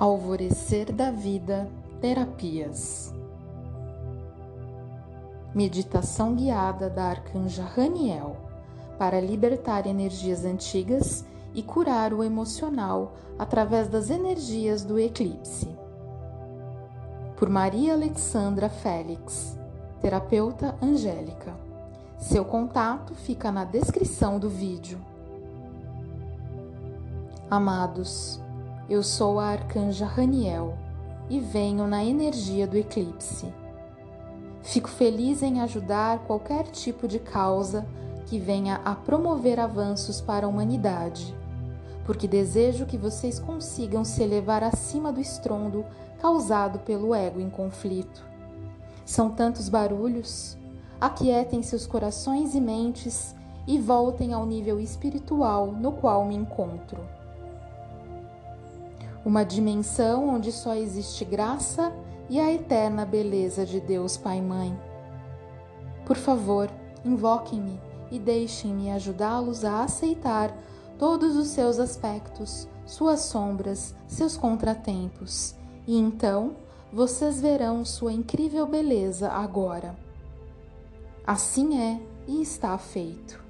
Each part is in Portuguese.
Alvorecer da Vida Terapias Meditação guiada da Arcanja Raniel para libertar energias antigas e curar o emocional através das energias do eclipse. Por Maria Alexandra Félix, terapeuta angélica. Seu contato fica na descrição do vídeo. Amados, eu sou a arcanja Raniel e venho na energia do eclipse. Fico feliz em ajudar qualquer tipo de causa que venha a promover avanços para a humanidade, porque desejo que vocês consigam se elevar acima do estrondo causado pelo ego em conflito. São tantos barulhos, aquietem seus corações e mentes e voltem ao nível espiritual no qual me encontro uma dimensão onde só existe graça e a eterna beleza de Deus Pai e Mãe. Por favor, invoquem-me e deixem-me ajudá-los a aceitar todos os seus aspectos, suas sombras, seus contratempos, e então vocês verão sua incrível beleza agora. Assim é e está feito.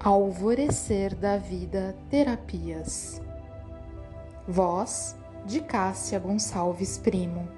Alvorecer da Vida Terapias. Voz de Cássia Gonçalves Primo.